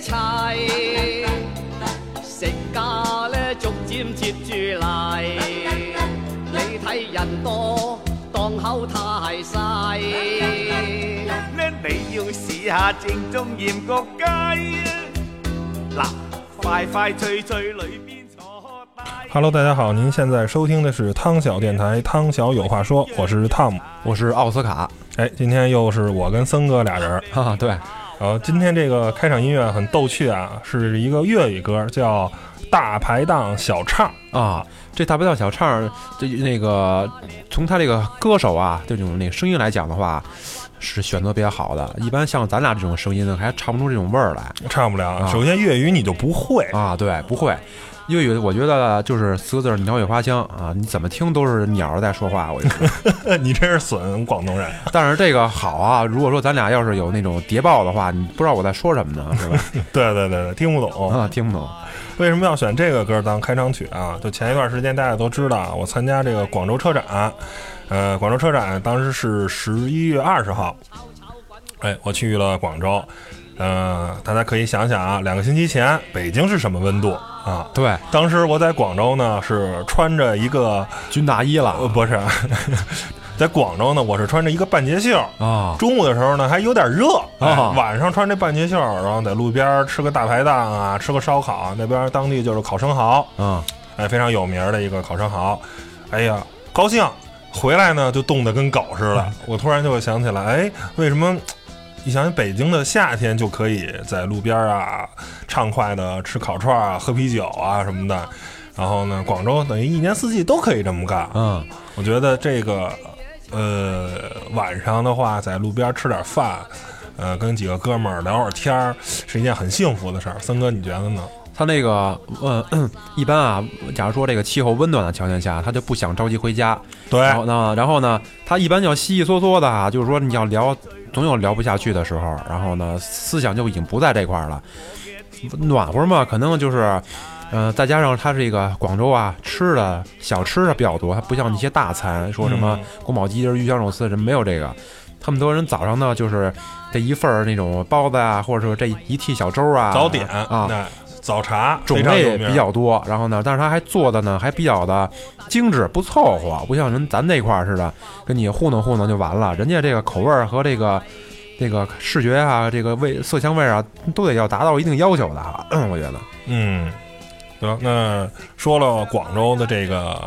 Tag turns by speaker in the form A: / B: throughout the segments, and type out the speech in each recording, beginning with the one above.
A: 一切，食價咧逐漸接住嚟。你睇人多，檔口太細。
B: 咧你要試下正宗鹽焗雞啊！嗱，快快脆脆裏邊坐。
C: Hello，大家好，您现在收听的是汤小电台，汤小有话说，我是汤姆。
D: 我是奥斯卡，
C: 哎，今天又是我跟森哥俩人儿。
D: 哈哈，对，
C: 然后今天这个开场音乐很逗趣啊，是一个粤语歌，叫《大排档小唱》。
D: 啊，这大排档小唱，这那个从他这个歌手啊这种那个声音来讲的话，是选择比较好的。一般像咱俩这种声音呢，还唱不出这种味儿来
C: 唱不了。
D: 啊
C: 首先粤语你就不会，
D: 啊。对，不会。粤语我觉得就是四个字儿鸟语花香啊，你怎么听都是鸟儿在说话。我跟你说，
C: 你真是损广东人。
D: 但是这个好啊，如果说咱俩要是有那种谍报的话，你不知道我在说什么呢，是吧？
C: 对对对对，听不懂。
D: 啊，听不懂。
C: 为什么要选这个歌当开场曲啊？就前一段时间大家都知道，我参加这个广州车展，呃，广州车展当时是十一月二十号，哎，我去了广州，呃，大家可以想想啊，两个星期前北京是什么温度啊？
D: 对，
C: 当时我在广州呢是穿着一个
D: 军大衣了
C: 呃 不是，在广州呢我是穿着一个半截袖，
D: 啊
C: 中午的时候呢还有点热，哎
D: 啊
C: 晚上穿这半截袖，然后在路边吃个大排档啊，吃个烧烤，那边当地就是烤生蚝，
D: 嗯
C: 哎，非常有名的一个烤生蚝。哎呀，高兴！回来呢就冻得跟狗似的。我突然就会想起来，哎，为什么？一想想北京的夏天就可以在路边啊畅快的吃烤串啊、喝啤酒啊什么的，然后呢，广州等于一年四季都可以这么干。
D: 嗯，
C: 我觉得这个，呃，晚上的话在路边吃点饭，呃，跟几个哥们儿聊会儿天儿，是一件很幸福的事儿。森哥，你觉得呢？
D: 他那个，呃，一般啊，假如说这个气候温暖的条件下，他就不想着急回家。
C: 对，
D: 然后呢，然后呢，他一般要稀稀嗦嗦的啊，就是说你要聊，总有聊不下去的时候。然后呢，思想就已经不在这块儿了。暖和嘛，可能就是，呃，再加上他这个广州啊，吃的小吃的比较多，它不像那些大餐，说什么
C: 嗯
D: 宫保鸡丁、鱼香肉丝，什么没有这个。他们多人早上呢，就是这一份儿那种包子啊，或者说这一屉小粥啊，
C: 早点
D: 啊，
C: 那早茶
D: 种类比较多，然后呢，但是它还做的呢还比较的精致，不凑合，不像人咱那块儿似的，跟你糊弄糊弄就完了。人家这个口味儿和这个这个视觉啊，这个味色香味儿啊，都得要达到一定要求的哈，我觉得。
C: 嗯，得那说了广州的这个，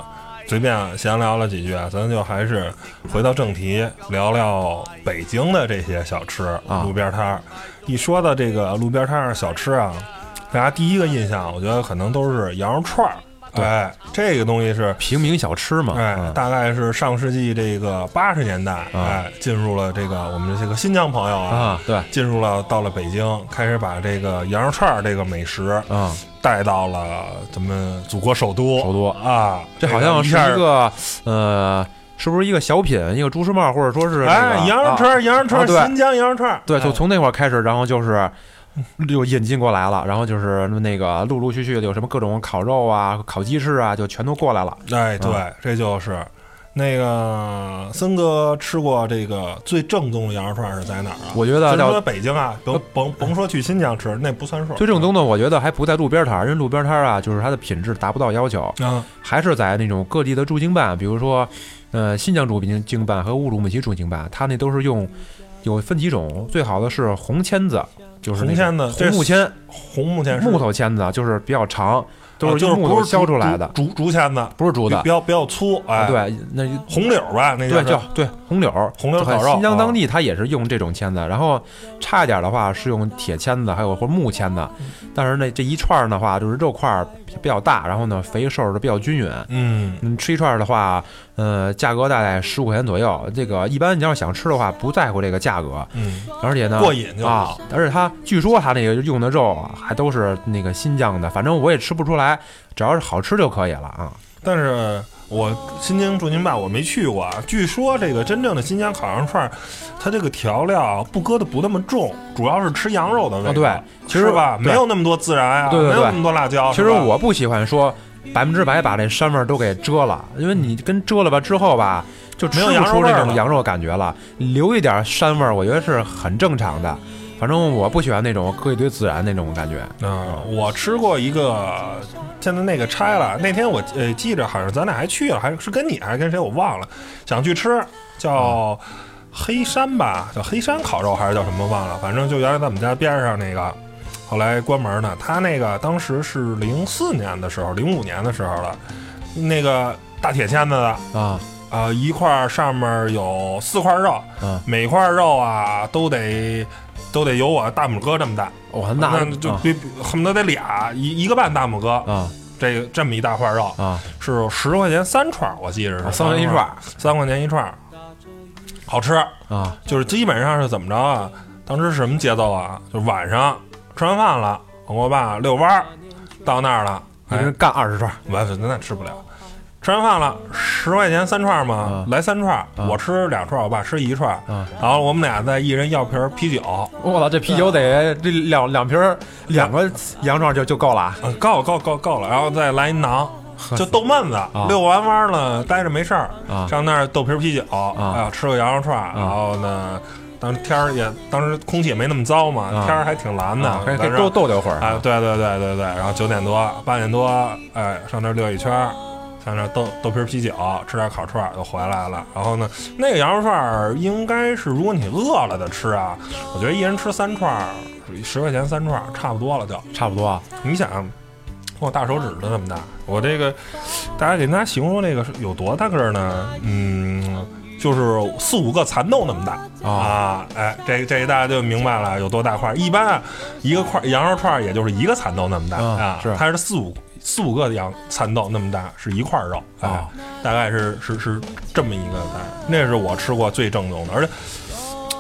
C: 随便闲聊了几句啊，咱就还是回到正题，聊聊北京的这些小吃
D: 啊
C: 路边摊儿。一说到这个路边摊儿小吃啊，大家第一个印象，我觉得可能都是羊肉串儿。
D: 对
C: 哎，这个东西是
D: 平民小吃嘛，
C: 哎，
D: 嗯
C: 大概是上世纪这个八十年代，哎，进入了这个我们这个新疆朋友啊，
D: 啊，对，
C: 进入了到了北京，开始把这个羊肉串儿这个美食
D: 嗯，
C: 带到了咱们祖国首都，
D: 首都
C: 啊，
D: 这好像是一个呃，是不是一个小品，一个朱时茂，或者说是这个
C: 哎，羊肉串
D: 啊
C: 儿，羊肉串儿，
D: 啊
C: 新疆羊肉串儿，
D: 对，就
C: 哎
D: 从那会儿开始，然后就是 就引进过来了，然后就是那个陆陆续续的有什么各种烤肉啊、烤鸡翅啊，就全都过来了。
C: 哎，对
D: 啊，
C: 这就是那个森哥吃过这个最正宗的羊肉串儿是在哪儿啊？
D: 我觉得
C: 咱说
D: 叫
C: 北京啊，甭甭甭说去新疆吃，那不算数。
D: 最正宗的，我觉得还不在路边摊儿，因为路边摊儿啊，就是它的品质达不到要求，
C: 啊，
D: 还是在那种各地的驻京办，比如说呃新疆驻京京办和乌鲁木齐驻京办，它那都是用有分几种，最好的是红签子，就是
C: 红签子
D: 红木签，
C: 红木签
D: 木头签子就是比较长，都
C: 啊
D: 是用木头削出来的，
C: 竹竹竹签子，
D: 不是竹的
C: 比。较比较粗，哎，，
D: 对，那
C: 红柳吧，那
D: 对，
C: 是
D: 叫对红柳儿，
C: 红柳烤肉啊
D: 新疆当地它也是用这种签子，然后差一点的话是用铁签子，还有或者木签子。但是那这一串儿的话，就是肉块儿比较大，然后呢肥瘦的比较均匀。
C: 嗯，
D: 你，吃一串儿的话，呃，价格大概十五块钱左右。这个一般你要是想吃的话，不在乎这个价格，
C: 嗯，
D: 而且呢
C: 过瘾就
D: 啊
C: 好。
D: 而且它据说他那个用的肉啊，还都是那个新疆的，反正我也吃不出来，只要是好吃就可以了啊。
C: 但是我新疆驻京办我没去过啊，据说这个真正的新疆烤羊串儿，它这个调料不搁的不那么重，主要是吃羊肉的味道。
D: 啊对其实
C: 吧？没有那么多孜然啊，
D: 对对对
C: 没有那么多辣椒。
D: 其实我不喜欢说百分之百把这膻味儿都给遮了，因为你跟遮了吧之后吧，就吃不出这种羊肉感觉了。留一点膻味儿，我觉得是很正常的。反正我不喜欢那种搁一堆孜然那种感觉。
C: 嗯、我吃过一个，现在那个拆了。那天我呃记着好像咱俩还去了，还是跟你还是跟谁我忘了，想去吃叫黑山吧，叫黑山烤肉还是叫什么忘了，反正就原来在我们家边上那个，后来关门呢。他那个当时是零四年的时候，零五年的时候了，那个大铁签子的。
D: 啊
C: 啊、一块儿上面有四块肉，
D: 啊，
C: 每块肉啊都得都得有我大拇哥这么大，
D: 我那啊
C: 就比比恨不得得俩一一个半大拇哥，
D: 啊。
C: 这个这么一大块肉。
D: 啊。
C: 是十块钱三串，我记着是。
D: 啊三块钱一串，
C: 三块钱一串，好吃。
D: 啊。
C: 就是基本上是怎么着啊？当时是什么节奏啊？就是晚上吃完饭了，我跟我爸遛弯儿，到那儿了，哎
D: 一人，干二十串。
C: 完那那吃不了。吃完饭了，十块钱三串嘛
D: 啊，
C: 来三串，
D: 啊。
C: 我吃两串，我爸吃一串，
D: 啊！
C: 然后我们俩再一人要瓶啤酒，
D: 我操，这啤酒得这两两瓶两个羊串就就够了啊。
C: 嗯，够够够够了，然后再来一馕，就逗闷子。遛完弯了，待着没事上那儿豆皮儿啤酒，哎呀，吃个羊肉串，然后呢，当时天儿也当时空气也没那么糟嘛，
D: 啊。
C: 天儿还挺蓝的
D: 啊，，可以可以多逗留会儿
C: 哎，对对对对对，然后九点多八点多，哎，上那儿溜一圈儿。上那豆豆皮儿啤酒，吃点烤串儿就回来了。然后呢，那个羊肉串儿应该是，如果你饿了的吃啊，我觉得一人吃三串儿，十块钱三串儿，差不多了就。
D: 差不多啊。
C: 你想，我大手指头这么大，我这个，大家给大家形容这个是有多大个儿呢？嗯，就是四五个蚕豆那么大
D: 啊
C: 啊！哎，这这大家就明白了有多大块儿。一般啊，一个块儿羊肉串儿也就是一个蚕豆那么大
D: 啊
C: 啊，
D: 是
C: 它是四五四五个羊蚕豆那么大，是一块儿肉啊
D: 啊，
C: 大概是是是这么一个大，那是我吃过最正宗的，而且。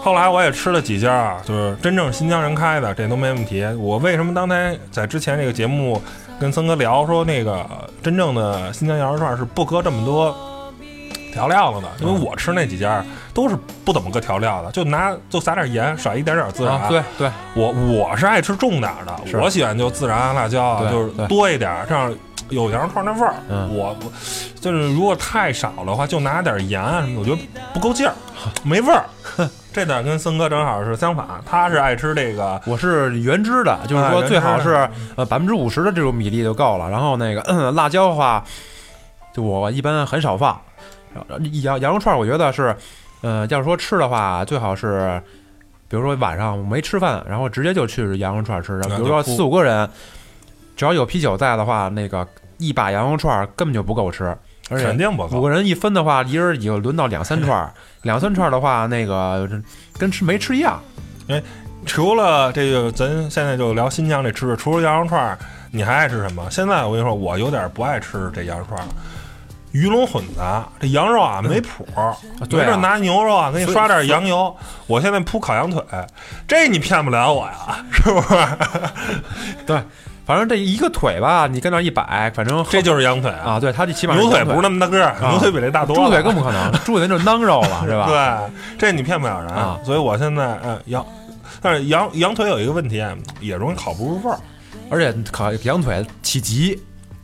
C: 后来我也吃了几家啊，就是真正新疆人开的，这都没问题。我为什么刚才在之前这个节目跟森哥聊说，那个真正的新疆羊肉串是不搁这么多调料的呢？因为我吃那几家都是不怎么搁调料的，就拿就撒点盐，甩一点点孜然。
D: 啊，对对，
C: 我我是爱吃重点的，
D: 是
C: 我喜欢就孜然、辣椒，
D: 对
C: 就是
D: 对
C: 多一点，这样有羊肉串那味儿。
D: 嗯
C: 我我就是如果太少的话，就拿点盐啊什么的，我觉得不够劲儿，没味儿。这点跟森哥正好是相反，他是爱吃这个
D: 我是原汁的，就是说最好是呃百分之五十的这种米粒就够了。然后那个、嗯辣椒的话，就我一般很少放。羊羊肉串，我觉得是，呃，要是说吃的话，最好是，比如说晚上没吃饭，然后直接就去羊肉串吃。比如说四五个人，只要有啤酒在的话，那个一把羊肉串根本就不够吃，而且
C: 肯定不够。
D: 五个人一分的话，一人也就轮到两三串儿，两三串儿的话，那个跟吃没吃一样。
C: 除了这个，咱现在就聊新疆这吃的，除了羊肉串儿，你还爱吃什么？现在我跟你说，我有点不爱吃这羊肉串儿了。鱼龙混杂，这羊肉啊没谱没准拿牛肉啊给你刷点羊油。我现在铺烤羊腿，这你骗不了我呀，是不是？
D: 对，反正这一个腿吧，你跟那儿一摆，反正
C: 这就是羊腿啊，
D: 啊，对，它这起码
C: 牛腿不是那么大个儿，
D: 啊
C: 牛腿比这大多了。
D: 猪腿更不可能，猪腿那就是囊肉了，是吧？
C: 对，这你骗不了人。
D: 啊
C: 所以我现在嗯羊，但是羊羊腿有一个问题，也容易烤不入味儿。
D: 而且烤羊腿起急，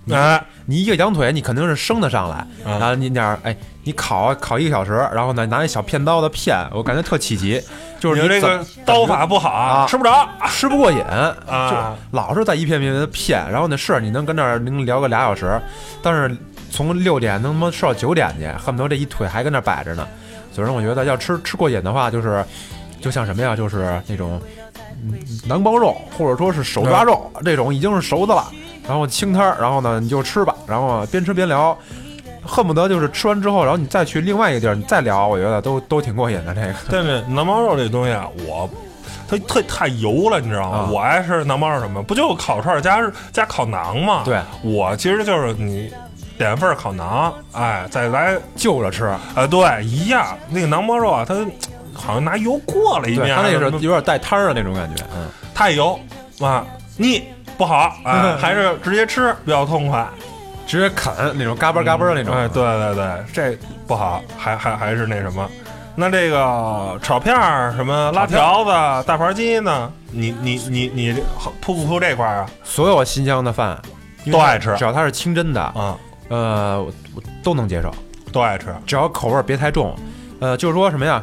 D: 你
C: 哎，
D: 你一个羊腿你肯定是生的上来，
C: 嗯
D: 然后你点儿哎，你烤烤一个小时，然后呢拿一小片刀的片，我感觉特起急，就是你
C: 你这个刀法不好
D: 啊
C: 吃不着
D: 吃不过瘾
C: 啊。
D: 就老是在一片片的片，然后呢是你能跟那儿能聊个俩小时，但是从六点能他妈吃到九点去，恨不得这一腿还跟那儿摆着呢。所以说我觉得要吃吃过瘾的话，就是就像什么呀，就是那种嗯馕包肉或者说是手抓肉这种已经是熟的了，然后清摊儿，然后呢你就吃吧，然后边吃边聊。恨不得就是吃完之后，然后你再去另外一个地儿，你再聊，我觉得都都挺过瘾的。这个
C: 但是馕包肉这东西啊，我它特太油了，你知道吗？
D: 啊
C: 我爱吃馕包肉什么？不就烤串加加烤馕吗？
D: 对，
C: 我其实就是你点份烤馕，哎，再来
D: 就着吃，
C: 啊，对，一样。那个馕包肉啊，它好像拿油过了一，遍，
D: 它那个是有点带汤儿的那种感觉，嗯。
C: 太油啊，腻不好，啊，还是直接吃比较痛快。
D: 直接啃那种嘎嘣嘎嘣那种。
C: 哎，对对对，这不好，还还还是那什么。那这个炒片儿、什么拉条子、大盘鸡呢？你你你你这铺不铺这块儿啊？
D: 所有新疆的饭
C: 都爱吃
D: 只要它是清真的，
C: 啊，
D: 呃，我我都能接受，
C: 都爱吃。
D: 只要口味儿别太重。呃，就是说什么呀？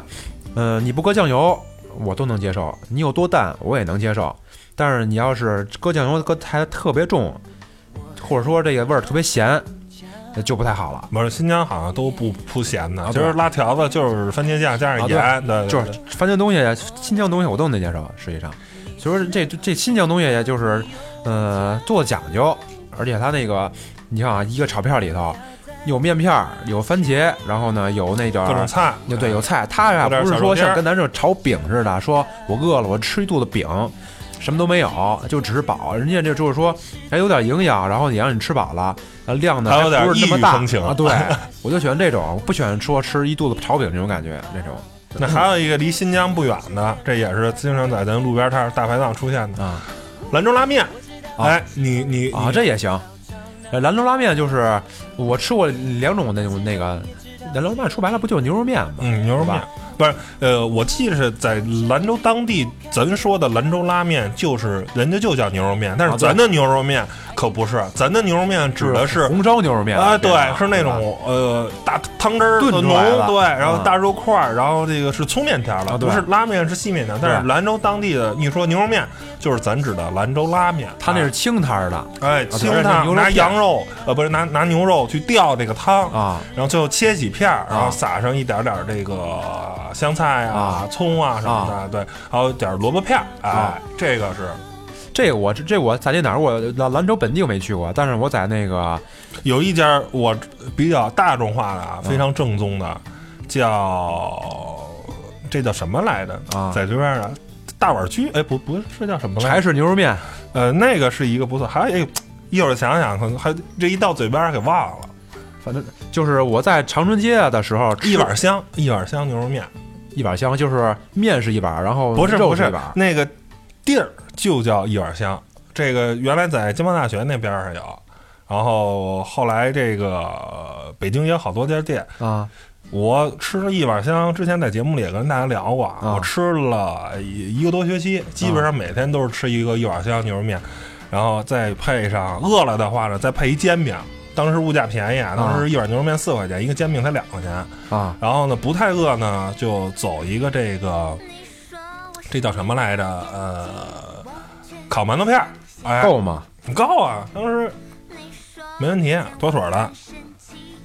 D: 呃，你不搁酱油，我都能接受，你有多淡我也能接受。但是你要是搁酱油搁太特别重，或者说这个味儿特别咸，那就不太好了。
C: 不是新疆好像都不不咸的，
D: 啊
C: 其实拉条子就是番茄酱加上盐，
D: 就是番茄东西、新疆东西我都能接受，实际上，所以说这这新疆东西就是，呃，做讲究，而且它那个，你看啊，一个炒片里头有面片儿，有番茄，然后呢有那点儿
C: 各种菜，
D: 有对有菜，它呀不是说像跟咱这炒饼似的，说我饿了我吃一肚子饼，什么都没有，就只是饱。人家这就是说还有点营养，然后也让你吃饱了，呃量呢
C: 还有点
D: 不是那么大
C: 风情
D: 啊。对，我就喜欢这种，我不喜欢说吃一肚子炒饼这种感觉，那种
C: 那还有一个离新疆不远的，这也是经常在咱路边摊儿大排档出现的
D: 啊
C: 兰州拉面。
D: 啊
C: 哎，你你
D: 啊，这也行。呃，兰州拉面就是我吃过两种那种那个兰州拉面，说白了不就是牛肉面吗？
C: 嗯牛肉面不是呃，我记得是在兰州当地，咱说的兰州拉面就是人家就叫牛肉面，但是咱的牛肉面可不是，咱的牛肉面指的是
D: 红烧牛肉面
C: 啊，对，是那种呃大汤汁儿
D: 炖
C: 浓对，然后
D: 嗯
C: 大肉块儿，然后这个是粗面条了，
D: 啊对。
C: 不是拉面是细面条。但是兰州当地的一说牛肉面，就是咱指的兰州拉面，
D: 它那是清汤儿的。
C: 哎清汤拿羊肉呃不是拿拿牛肉去吊这个汤，
D: 啊。
C: 然后最后切几片儿，然后
D: 啊。
C: 撒上一点点儿这个香菜啊
D: 啊、
C: 葱啊什么的，对，还有点儿萝卜片儿，哎
D: 啊，
C: 这个是
D: 这个我这这我在那哪儿我兰兰州本地我没去过，但是我在那个
C: 有一家我比较大众化的啊，非常正宗的，叫这叫什么来着？
D: 啊
C: 在这边的大碗居，哎，不不是叫什么来
D: 柴
C: 着？
D: 氏牛肉面
C: 呃，那个是一个不错，还有一会儿想想，可能还这一到嘴边儿给忘了。
D: 反正就是我在长春街的时候吃
C: 一碗香，一碗香牛肉面，
D: 一碗香，就是面是一碗，然后
C: 不是不是那个地儿就叫一碗香。这个原来在经贸大学那边儿上有，然后后来这个呃北京也有好多家店。
D: 啊
C: 我吃了一碗香，之前在节目里也跟大家聊过，
D: 啊
C: 我吃了一一个多学期，基本上每天都是吃一个一碗香牛肉面，然后再配上饿了的话呢，再配一煎饼。当时物价便宜啊，当时一碗牛肉面四块钱，一个煎饼才两块钱。
D: 啊
C: 然后呢，不太饿呢，就走一个这个，这叫什么来着？呃，烤馒头片儿，哎，
D: 够吗？
C: 够啊！当时没问题，妥妥的，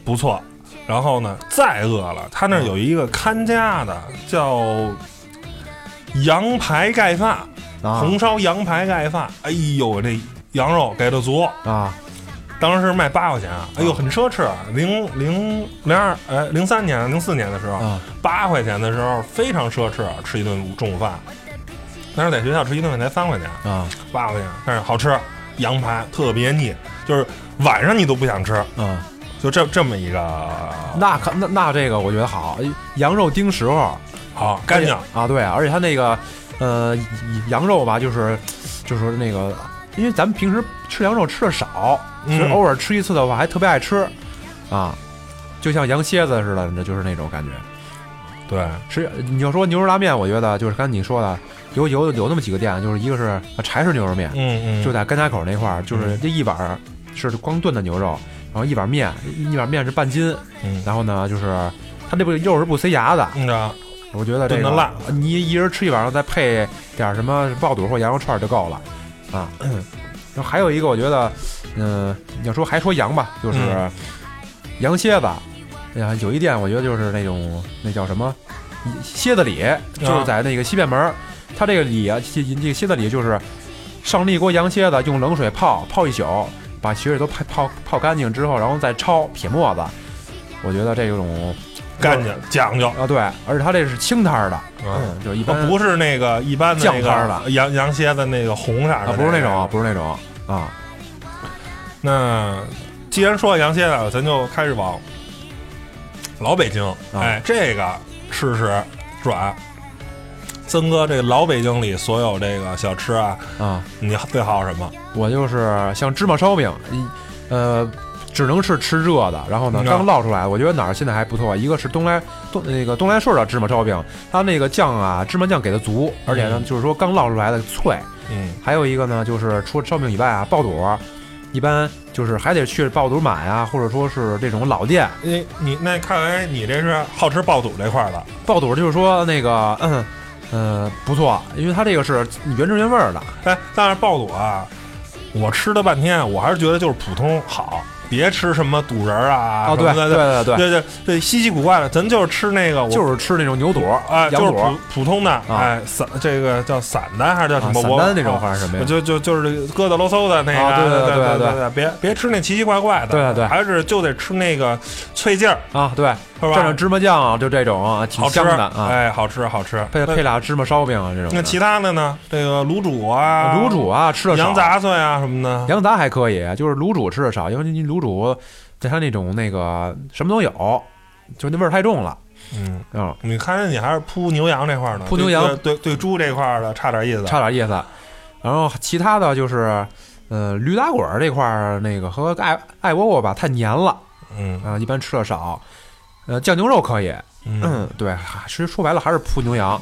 C: 不错。然后呢，再饿了，他那儿有一个看家的，叫羊排盖饭，
D: 啊
C: 红烧羊排盖饭。哎呦，这羊肉给的足，
D: 啊
C: 当时卖八块钱，哎呦，很奢侈。零零零二哎零三年零四年的时候，
D: 啊
C: 八块钱的时候非常奢侈，吃一顿中午饭。当时在学校吃一顿饭才三块钱，
D: 啊
C: 八块钱，但是好吃，羊排特别腻，就是晚上你都不想吃，
D: 啊！
C: 就这这么一个
D: 那可那那这个我觉得好，羊肉丁时候
C: 好干净，
D: 啊，对，而且它那个呃羊肉吧，就是就是那个，因为咱们平时吃羊肉吃的少，
C: 嗯
D: 所以偶尔吃一次的话还特别爱吃。啊，就像羊蝎子似的，那就是那种感觉。
C: 对，
D: 吃你要说牛肉拉面，我觉得就是刚才你说的，有有有那么几个店，就是一个是柴氏牛肉面，
C: 嗯嗯，
D: 就在甘家口那块儿，就是这一碗儿是光炖的牛肉，然后一碗面，一碗面是半斤，
C: 嗯，
D: 然后呢就是它那不肉是不塞牙的，我觉得这个
C: 炖得烂。
D: 你一人吃一碗，再配点什么爆肚或羊肉串就够了。啊。然后还有一个，我觉得，嗯、你要说还说羊吧，就是
C: 嗯。
D: 羊蝎子。哎呀，有一店我觉得就是那种那叫什么蝎子里，就是在那个西便门儿，它这个里啊，这这个蝎子里就是上了一锅羊蝎子，用冷水泡泡一宿，把血水都泡泡泡干净之后，然后再焯撇沫子。我觉得这种
C: 干净讲究，
D: 啊，对，而且它这是清汤儿的，
C: 嗯，
D: 嗯，就一般
C: 不是那个一般的那
D: 酱汤
C: 的。羊羊蝎子那个红色
D: 啊，
C: 的，
D: 不是那种，不是那种啊
C: 那既然说到羊蝎子，咱就开始往老北京，哎，这个吃吃转。曾哥，这个老北京里所有这个小吃啊，
D: 啊，
C: 你最好什么？
D: 我就是像芝麻烧饼，一呃，只能是吃热的。然后呢，
C: 嗯
D: 刚烙出来，我觉得哪儿现在还不错。一个是东来东那个东来顺的芝麻烧饼，它那个酱啊，芝麻酱给的足，而且呢，
C: 嗯
D: 就是说刚烙出来的脆。
C: 嗯，
D: 还有一个呢，就是除了烧饼以外啊，爆肚儿一般就是还得去爆肚买啊，或者说是这种老店。
C: 你你那看来你这是好吃爆肚这块儿的，
D: 爆肚就是说那个，嗯，嗯、不错，因为它这个是原汁原味儿的。
C: 哎，但是爆肚啊，我吃了半天，我还是觉得就是普通好，别吃什么肚仁儿啊，
D: 哦，对对对对，
C: 对对对，稀奇古怪的，咱就是吃那个，
D: 就是吃那种牛肚、
C: 哎，就是、普普通的，哎，散这个叫散的还是叫什
D: 啊
C: 么？
D: 散的那种
C: 啊
D: 还是什么呀？
C: 就就就是疙瘩啰嗦的那个，
D: 啊对对
C: 对
D: 对对
C: 对别别吃那奇奇怪怪的，
D: 对对对
C: 还是就得吃那个脆劲儿，
D: 啊，对，
C: 是吧？
D: 蘸上芝麻酱啊，就这种啊，挺香的啊。
C: 哎，好吃好吃。
D: 配配俩芝麻烧饼啊，这种。
C: 那其他的呢？这个卤煮啊，
D: 卤煮啊，吃的少
C: 羊杂碎啊什么的，
D: 羊杂还可以，就是卤煮吃的少，因为你卤煮在它那种那个什么都有，就那味儿太重了。
C: 嗯。
D: 嗯，
C: 你看着你还是铺牛羊这块儿呢，
D: 铺牛羊
C: 对对对猪这块儿的差点意思，
D: 差点意思。然后其他的就是，呃，驴打滚儿这块儿那个和爱爱窝窝吧太黏了
C: 嗯
D: 啊、一般吃的少。呃，酱牛肉可以，
C: 嗯。
D: 嗯，对，其实说白了还是铺牛羊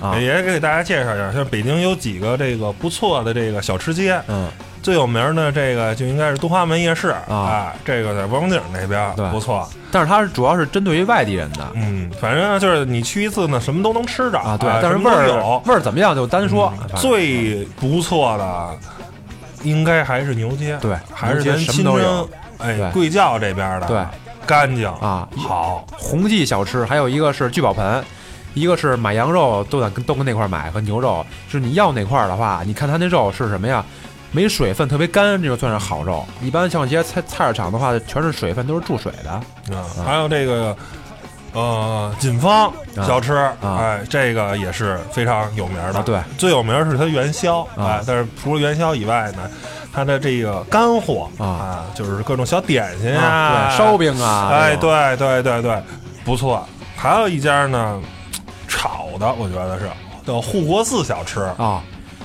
D: 啊，
C: 也给大家介绍一下，像北京有几个这个不错的这个小吃街，
D: 嗯，
C: 最有名的这个就应该是东华门夜市
D: 啊
C: 啊，这个在王府井那边
D: 对
C: 不错，
D: 但是它是主要是针对于外地人的
C: 嗯，反正就是你去一次呢，什么都能吃着
D: 啊，对，但是味儿
C: 有。
D: 味儿怎么样就单说。
C: 最不错的应该还是牛街，
D: 对
C: 还是咱新
D: 什么都有
C: 征，哎，贵教这边的，
D: 对，
C: 干净
D: 啊
C: 好，
D: 红记小吃，还有一个是聚宝盆，一个是买羊肉都得跟都跟那块儿买和牛肉，就是你要哪块儿的话，你看它那肉是什么呀？没水分，特别干，这就算是好肉。一般像一些菜菜市场的话，全是水分，都是注水的。
C: 啊，还有这个。呃，锦芳小吃，
D: 啊
C: 哎，这个也是非常有名的。
D: 啊对，
C: 最有名是它元宵，
D: 啊
C: 哎，但是除了元宵以外呢，它的这个干货
D: 啊
C: 就是各种小点心
D: 啊，对，烧饼啊，
C: 哎，对对对对，不错。还有一家呢，炒的，我觉得是叫护国寺小吃，
D: 啊，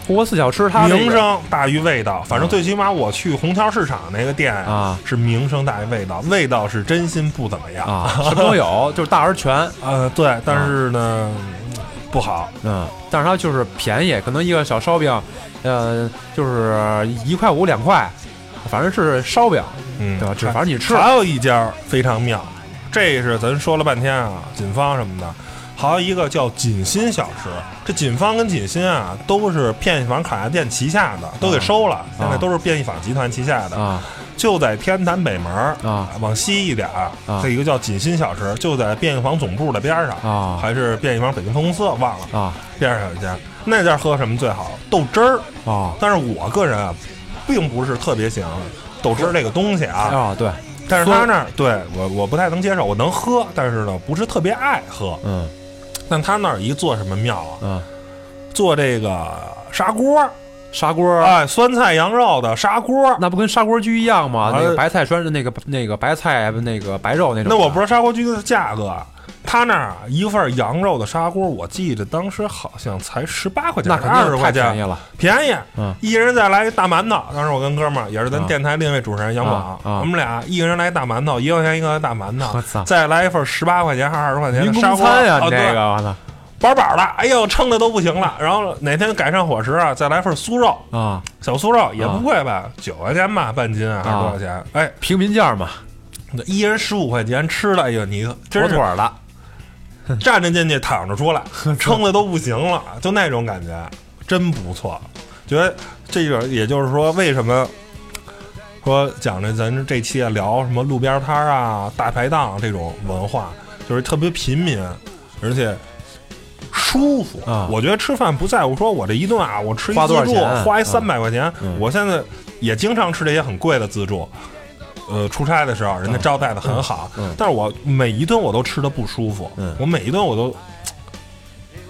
D: 护国寺小吃它这
C: 名声大于味道。反正最起码我去虹桥市场那个店
D: 啊
C: 是名声大于味道，味道是真心不怎么样。
D: 啊，什么都有，就是大而全。
C: 呃，对，但是呢，不好。
D: 嗯，但是它就是便宜，可能一个小烧饼，呃，就是一块五两块，反正是烧饼，
C: 嗯，
D: 对吧？只反正你吃
C: 还有一家非常妙，这是咱说了半天啊，锦芳什么的，还有一个叫锦心小吃。这锦芳跟锦心啊，都是便宜坊烤鸭店旗下的，都给收了，现在都是便宜坊集团旗下的。
D: 啊
C: 就在天坛北门往西一点儿，
D: 啊
C: 这一个叫锦心小吃，就在便宜坊总部的边儿上，
D: 啊
C: 还是便宜坊北京分公司，忘了
D: 啊
C: 边上有一家。那家喝什么最好？豆汁儿。
D: 啊
C: 但是我个人啊，并不是特别喜欢豆汁儿这个东西啊。
D: 啊！对，
C: 但是他那儿对我我不太能接受，我能喝，但是呢不是特别爱喝。
D: 嗯
C: 但他那儿一做什么妙啊？
D: 嗯，
C: 做这个砂锅，
D: 砂锅
C: 哎，酸菜羊肉的砂锅。
D: 那不跟砂锅居一样吗？
C: 啊
D: 那个白菜酸那个那个白菜那个白肉那种。
C: 那我不知道砂锅居的价格，他那儿啊一份羊肉的砂锅，我记得当时好像才十八块钱，
D: 那肯
C: 块钱，
D: 太便宜了。
C: 便宜。
D: 嗯
C: 一人再来一大馒头。当时我跟哥们儿也是咱
D: 啊
C: 电台另一位主持人杨广，我们俩一个人来一大馒头，一块钱一个大馒头再来一份十八块钱还是二十块钱的砂锅啊对
D: 个我操
C: 饱饱的，哎呦，撑的都不行了。然后哪天改善伙食啊，再来份酥肉，
D: 啊，
C: 小酥肉也不贵吧，九块钱吧，半斤啊，还是多少钱？哎，
D: 平民价嘛，
C: 一人十五块钱吃的，哎呦，你
D: 妥妥的。
C: 站着进去，躺着出来，撑的都不行了，就那种感觉，真不错。觉得这个，也就是说，为什么说讲这咱这期啊聊什么路边摊啊、大排档这种文化，就是特别平民，而且舒服
D: 啊
C: 我觉得吃饭不在乎说我这一顿啊，我吃一
D: 花
C: 自助花一
D: 嗯
C: 三百块钱，
D: 嗯
C: 我现在也经常吃这些很贵的自助。呃，出差的时候，人家招待的很好，但是我每一顿我都吃的不舒服，
D: 嗯。
C: 我每一顿我都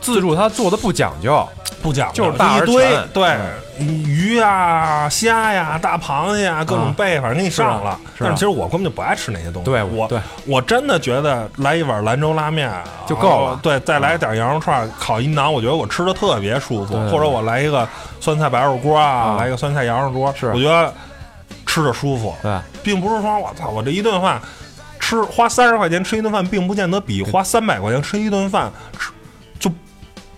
D: 自助他做的不讲究，
C: 不讲究，
D: 就是大而
C: 一堆
D: 全
C: 对、鱼呀、虾呀、大螃蟹呀，各种
D: 啊
C: 贝，反正给你上了。但是其实我根本就不爱吃那些东西。
D: 对
C: 我
D: 对。
C: 我真的觉得来一碗兰州拉面
D: 就够了。
C: 对，再来点羊肉串，烤一馕，我觉得我吃的特别舒服。或者我来一个酸菜白肉锅啊，
D: 啊。
C: 来一个酸菜羊肉锅，
D: 是。
C: 我觉得吃着舒服，
D: 对，
C: 并不是说我操，我这一顿饭吃花三十块钱吃一顿饭，并不见得比花三百块钱吃一顿饭吃就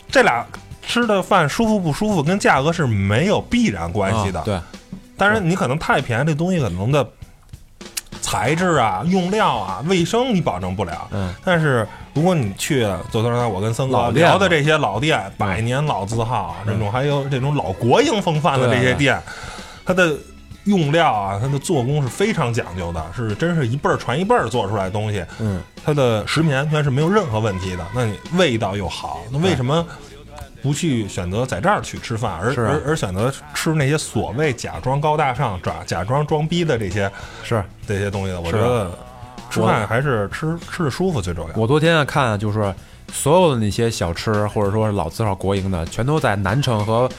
C: 这俩吃的饭舒服不舒服跟价格是没有必然关系的。
D: 啊对，
C: 当然，你可能太便宜，这东西可能的材质啊、用料啊、卫生你保证不了。
D: 嗯，
C: 但是如果你去，就刚才我跟森哥聊的这些老店，百年老字号，这种还有这种老国营风范的这些店，它的用料啊，它的做工是非常讲究的，是真是一辈儿传一辈儿做出来的东西。
D: 嗯，
C: 它的食品安全是没有任何问题的。那你味道又好，那为什么不去选择在这儿去吃饭，而
D: 啊
C: 而而选择吃那些所谓假装高大上、假假装装逼的这些
D: 是
C: 这些东西的？我觉得吃饭还是吃吃的舒服最重要。
D: 我昨天啊看就是所有的那些小吃或者说是老字号国营的，全都在南城和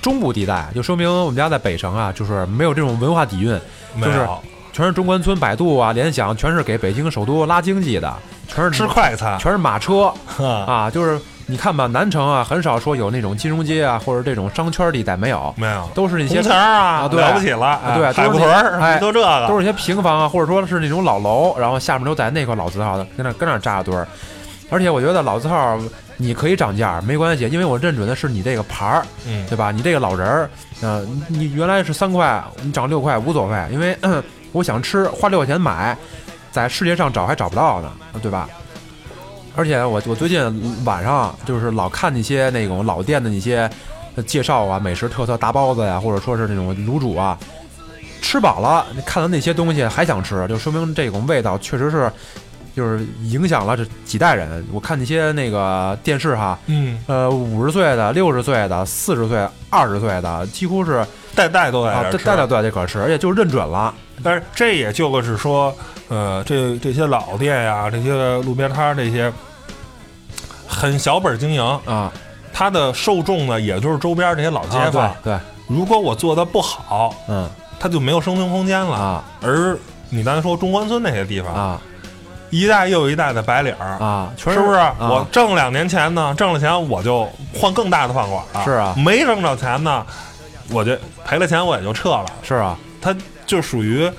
D: 中部地带，就说明我们家在北城啊，就是没有这种文化底蕴，就是全是中关村、百度啊、联想，全是给北京首都拉经济的，全是
C: 吃快餐。
D: 全是马车。
C: 啊，
D: 啊，就是你看吧，南城啊，很少说有那种金融街啊，或者这种商圈地带没有，
C: 没有。
D: 都是那些
C: 红啊，
D: 啊对。
C: 了不起了，
D: 啊对
C: 哎海屯儿，
D: 哎
C: 都这个，
D: 都是一些平房啊，或者说是那种老楼，然后下面都在那块老字号的，跟那跟那扎着堆儿。而且我觉得老字号你可以涨价没关系，因为我认准的是你这个牌儿，
C: 嗯，
D: 对吧？你这个老人儿，呃，你你原来是三块，你涨六块无所谓，因为、嗯 我想吃，花六块钱买，在世界上找还找不到呢，对吧？而且我我最近晚上就是老看那些那种老店的那些呃介绍啊，美食特色大包子呀，或者说是那种卤煮啊，吃饱了看到那些东西还想吃，就说明这种味道确实是就是影响了这几代人。我看那些那个电视哈，
C: 嗯，
D: 呃，五十岁的、六十岁的、四十岁、二十岁的，几乎是
C: 代代都在
D: 啊，
C: 这
D: 代代代都在这可吃，而且就是认准了。
C: 但是这也就是说，呃，这这些老店呀，这些路边摊这些很小本儿经营，
D: 啊，
C: 它的受众呢，也就是周边这些老街
D: 啊
C: 坊。
D: 对对，
C: 如果我做的不好，
D: 嗯
C: 它就没有生存空间了。
D: 啊
C: 而你刚才说中关村那些地方，
D: 啊
C: 一代又一代的白领儿，
D: 啊，全
C: 是不是？
D: 啊
C: 我挣两年钱呢，挣了钱我就换更大的饭馆了。
D: 是啊
C: 没挣着钱呢，我就赔了钱我也就撤了。
D: 是啊
C: 它就属于，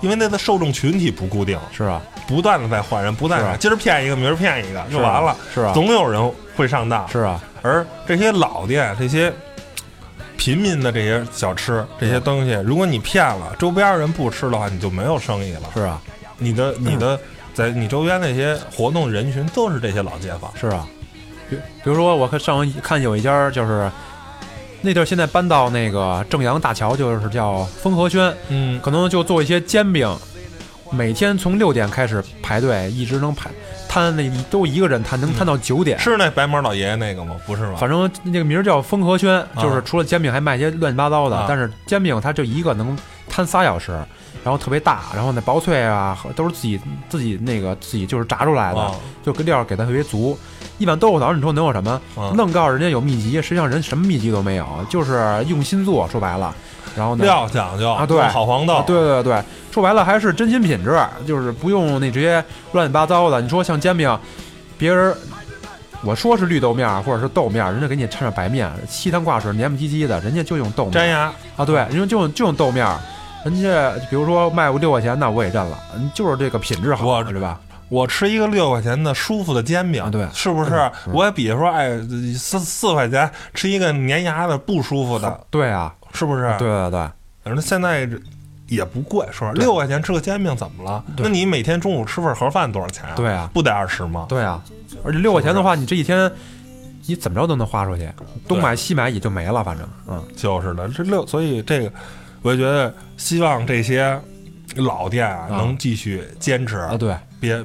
C: 因为那个受众群体不固定，
D: 是啊
C: 不断的在换人，不断的今儿骗一个，明儿骗一个，就完了。
D: 是啊
C: 总有人会上当。
D: 是啊
C: 而这些老店，这些平民的这些小吃，这些东西，如果你骗了周边人不吃的话，你就没有生意了。
D: 是啊
C: 你的你的在你周边那些活动人群都是这些老街坊。
D: 是啊，比比如说我看上回看有一家就是。那地儿现在搬到那个正阳大桥，就是叫丰和轩，
C: 嗯，
D: 可能就做一些煎饼，每天从六点开始排队，一直能排摊那都一个人摊，能摊到九点。
C: 是那白毛老爷爷那个吗？不是吗？
D: 反正那个名儿叫丰和轩，就是除了煎饼还卖一些乱七八糟的，
C: 啊
D: 但是煎饼它就一个能摊仨小时，然后特别大，然后那薄脆啊都是自己自己那个自己就是炸出来的，
C: 啊
D: 就跟料儿给的特别足。一碗豆腐脑你说能有什么？
C: 啊
D: 愣告诉人家有秘籍，实际上人什么秘籍都没有，就是用心做，说白了。然后呢，
C: 料讲究
D: 啊对
C: 用好黄豆，
D: 啊，对对对，说白了还是真心品质，就是不用那这些乱七八糟的。你说像煎饼，别人我说是绿豆面儿或者是豆面儿，人家给你掺上白面，稀汤挂水，黏不唧唧的，人家就用豆面
C: 粘牙。
D: 啊，对，人家就用就用豆面儿，人家比如说卖我六块钱，那我也认了，嗯就是这个品质好，
C: 我
D: 是吧？
C: 我吃一个六块钱的舒服的煎饼，
D: 啊对
C: 是不是？我也比说，哎，四四块钱吃一个粘牙的不舒服的，
D: 对啊，
C: 是不是？
D: 对，对对，
C: 反正现在也不贵，说
D: 对
C: 六块钱吃个煎饼怎么了？那你每天中午吃份盒饭多少钱啊？
D: 对啊
C: 不得二十吗？
D: 对啊，而且六块钱的话，你这一天你怎么着都能花出去，东买西买也就没了，反正，嗯，
C: 就是的，这六，所以这个，我就觉得希望这些老店啊
D: 啊
C: 能继续坚持，
D: 啊，对
C: 别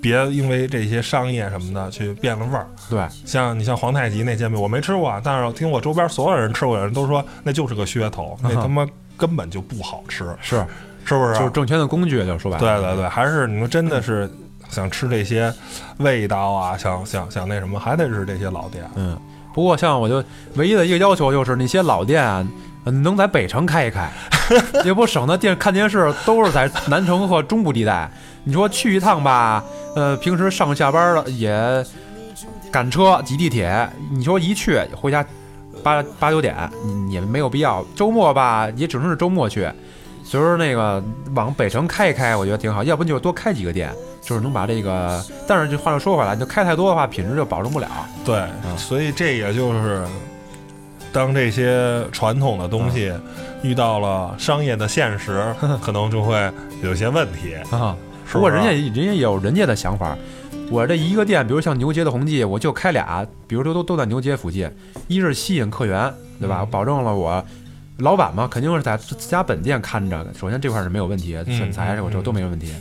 C: 别因为这些商业什么的去变了味儿。
D: 对，
C: 像你像皇太极那煎饼，我没吃过，但是我听我周边所有人吃过的人都说那就是个噱头，那他妈根本就不好吃，
D: 是，
C: 是不是？
D: 就是挣钱的工具，就说白了，
C: 对对对，还是你说真的是想吃这些味道啊，想想想那什么，还得是这些老店。
D: 嗯，不过像我就唯一的一个要求就是那些老店啊，呃能在北城开一开，也不省得电看电视都是在南城和中部地带。你说去一趟吧，呃，平时上下班了也赶车挤地铁，你说一去回家八八九点，嗯也没有必要。周末吧，也只能是周末去。所以说那个往北城开一开，我觉得挺好，要不你就多开几个店，就是能把这个。但是这话又说回来，你就开太多的话，品质就保证不了。
C: 对，所以这也就是当这些传统的东西
D: 嗯
C: 遇到了商业的现实，可能就会有些问题。
D: 啊。
C: 是不
D: 过人家人家也有人家的想法。我这一个店，比如像牛街的红记，我就开俩，比如说都都在牛街附近，一是吸引客源，对吧？
C: 嗯
D: 保证了我老板嘛，肯定是在自家本店看着的。首先这块是没有问题，
C: 嗯
D: 选材
C: 这
D: 我这都没问题。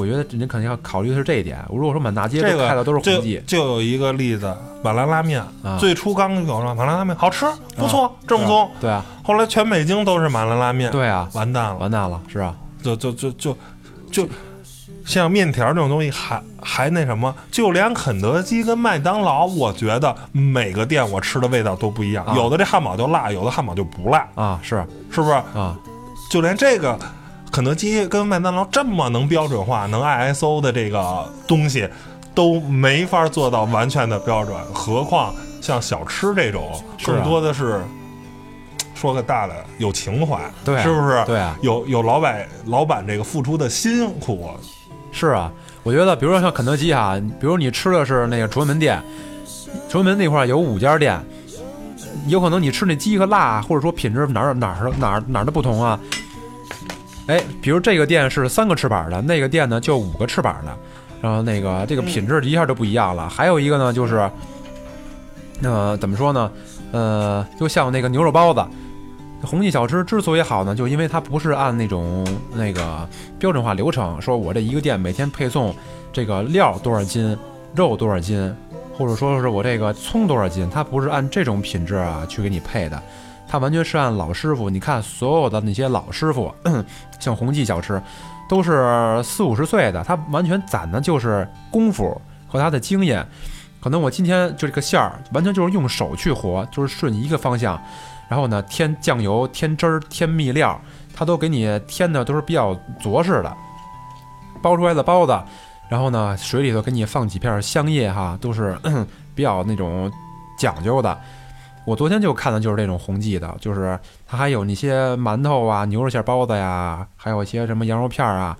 D: 我觉得您肯定要考虑的是这一点。如果说满大街
C: 这个
D: 都开的都是
C: 就
D: 红记
C: 就有一个例子，马兰拉面，
D: 啊，
C: 最初刚有了马兰拉面，好吃，不错，正宗。
D: 对啊，
C: 后来全北京都是马兰拉面，
D: 对啊，
C: 完蛋了，
D: 完蛋了，是啊，
C: 就就就就就像面条这种东西还还那什么，就连肯德基跟麦当劳，我觉得每个店我吃的味道都不一样，
D: 啊
C: 有的这汉堡就辣，有的汉堡就不辣，
D: 啊是
C: 是不是？
D: 啊，
C: 就连这个肯德基跟麦当劳这么能标准化、能 ISO 的这个东西，都没法做到完全的标准，何况像小吃这种，更多的是。说个大的，有情怀，
D: 对啊
C: 是不是？
D: 对啊
C: 有有老板老板这个付出的辛苦，
D: 是啊，我觉得，比如说像肯德基啊，比如你吃的是那个崇文门店，崇文门那块儿有五家店，有可能你吃那鸡和辣，或者说品质哪儿哪儿哪儿哪儿的不同啊。哎，比如这个店是三个翅膀的，那个店呢就五个翅膀的，然后那个这个品质一下就不一样了。还有一个呢就是，呃，怎么说呢？呃，就像那个牛肉包子。红记小吃之所以好呢，就因为它不是按那种那个标准化流程，说我这一个店每天配送这个料多少斤，肉多少斤，或者说是我这个葱多少斤，它不是按这种品质啊去给你配的，它完全是按老师傅。你看所有的那些老师傅，像红记小吃，都是四五十岁的，他完全攒的就是功夫和他的经验。可能我今天就这个馅儿，完全就是用手去和，就是顺一个方向。然后呢，添酱油、添汁儿、添秘料，它都给你添的都是比较着实的，包出来的包子，然后呢，水里头给你放几片香叶哈，都是 比较那种讲究的。我昨天就看的就是这种红记的，就是它还有那些馒头啊、牛肉馅包子呀，还有一些什么羊肉片啊，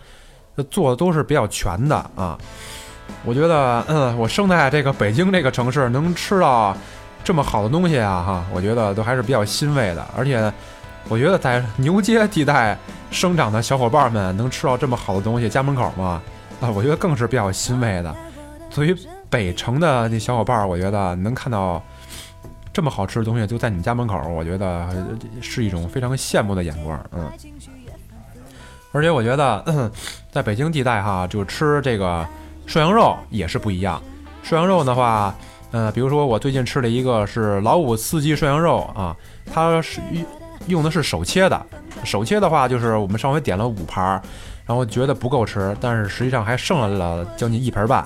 D: 做的都是比较全的啊。我觉得，嗯，我生在这个北京这个城市，能吃到这么好的东西啊，哈，我觉得都还是比较欣慰的。而且，我觉得在牛街地带生长的小伙伴们能吃到这么好的东西，家门口嘛，啊，我觉得更是比较欣慰的。对于北城的那小伙伴，我觉得能看到这么好吃的东西就在你们家门口，我觉得是一种非常羡慕的眼光，嗯。而且我觉得，在北京地带哈，就吃这个涮羊肉也是不一样。涮羊肉的话，呃，比如说我最近吃了一个是老五四季涮羊肉啊，它是用用的是手切的。手切的话，就是我们上回点了五盘，然后觉得不够吃，但是实际上还剩了将近一盆半。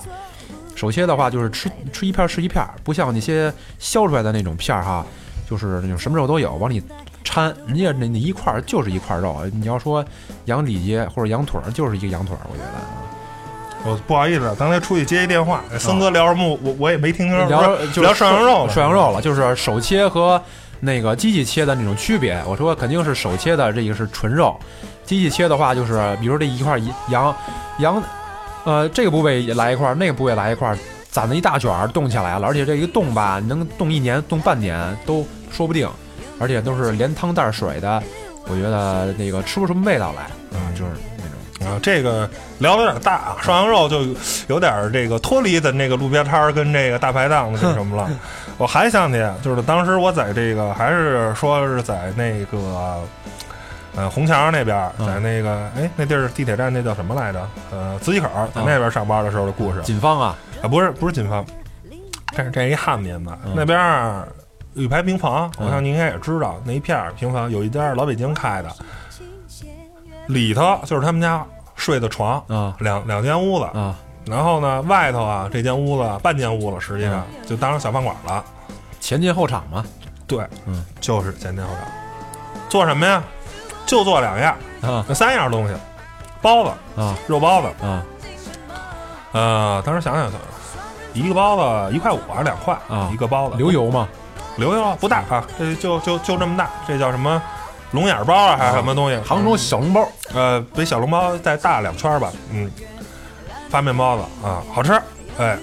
D: 手切的话，就是吃吃一片儿是一片儿，不像那些削出来的那种片儿哈，就是那种什么肉都有，往里掺。人家那那一块儿就是一块肉，你要说羊里脊或者羊腿儿，就是一个羊腿儿，我觉得。
C: 我不好意思，刚才出去接一电话，森哥聊什么我我也没听清。
D: 啊聊就
C: 聊涮羊肉了，
D: 涮羊肉了，就是手切和那个机器切的那种区别。我说肯定是手切的，这个是纯肉；机器切的话，就是比如这一块羊羊，呃，这个部位也来一块，那个部位来一块，攒了一大卷儿冻起来了，而且这一冻吧，能冻一年、冻半年都说不定，而且都是连汤带水的。我觉得那个吃不出什么味道来啊，就是那种。
C: 啊，这个聊的有点大啊，涮羊肉就有点儿这个脱离咱那个路边摊儿跟这个大排档的那什么了。我还想起，就是当时我在这个还是说是在那个呃红桥那边在那个哎那地儿地铁站那叫什么来着？呃磁器口在那边上班的时候的故事。
D: 锦芳啊，
C: 啊，不是不是锦芳，这是这是一汉民的
D: 嗯。
C: 那边儿有一排平房，我
D: 嗯
C: 想你应该也知道，那一片儿平房有一家老北京开的，里头就是他们家睡的床，
D: 啊
C: 两两间屋子，
D: 啊，
C: 然后呢，外头啊这间屋子半间屋子，实际上
D: 嗯。
C: 就当成小饭馆了。
D: 前进后场嘛，
C: 对，
D: 嗯，
C: 就是前进后厂。做什么呀？就做两样，
D: 啊
C: 那三样东西：包子、
D: 啊
C: 肉包子。
D: 啊
C: 呃，当时想想，一个包子一块五还是两块
D: 啊
C: 一个包子
D: 流油吗，
C: 流油不大啊，这就就就这么大，这叫什么龙眼包啊，还是什么东西？
D: 杭州小笼包
C: 呃，比小笼包再大两圈吧，嗯，发面包子啊，好吃，哎，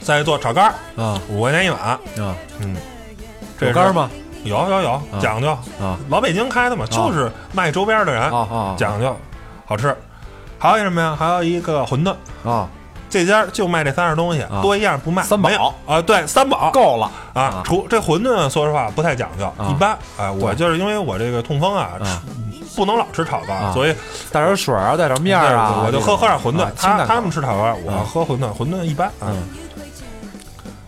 C: 再做炒肝儿，
D: 啊
C: 五块钱一碗，
D: 啊，
C: 嗯，这是
D: 有杆儿吗？
C: 有有有，讲究
D: 啊！
C: 老北京开的嘛，就是卖周边的人
D: 啊啊，
C: 讲究，好吃。还有一什么呀？还有一个馄饨
D: 啊，
C: 这家就卖这三样东西，多一样不卖。
D: 三宝
C: 没有啊，对，三宝
D: 够了
C: 啊。除这馄饨，说实话不太讲究，一般。哎，我就是因为我这个痛风啊，不能老吃炒肝，所以
D: 带点水啊，带点面啊，
C: 我就喝喝点馄饨。他他们吃炒肝，
D: 嗯
C: 我喝馄饨，馄饨一般啊。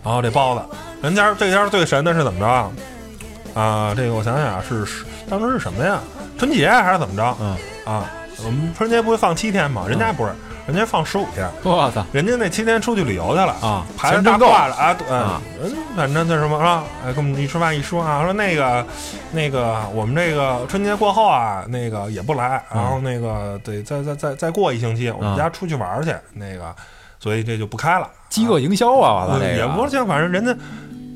C: 然后这包子，人家这家最神的是怎么着啊？啊，这个我想想啊，是当时是什么呀？春节还是怎么着？
D: 嗯
C: 啊，我们春节不会放七天吗？人家不是，人家放十五天。
D: 我操！
C: 人家那七天出去旅游去了
D: 啊，
C: 排着大挂了啊，嗯，人反正那什么啊，哎，跟我们一吃饭一说啊，说那个那个我们这个春节过后啊，那个也不来，然后那个得再再再再过一星期，我们家出去玩去，那个所以这就不开了。
D: 饥饿营销啊，完了
C: 也不行，反正人家。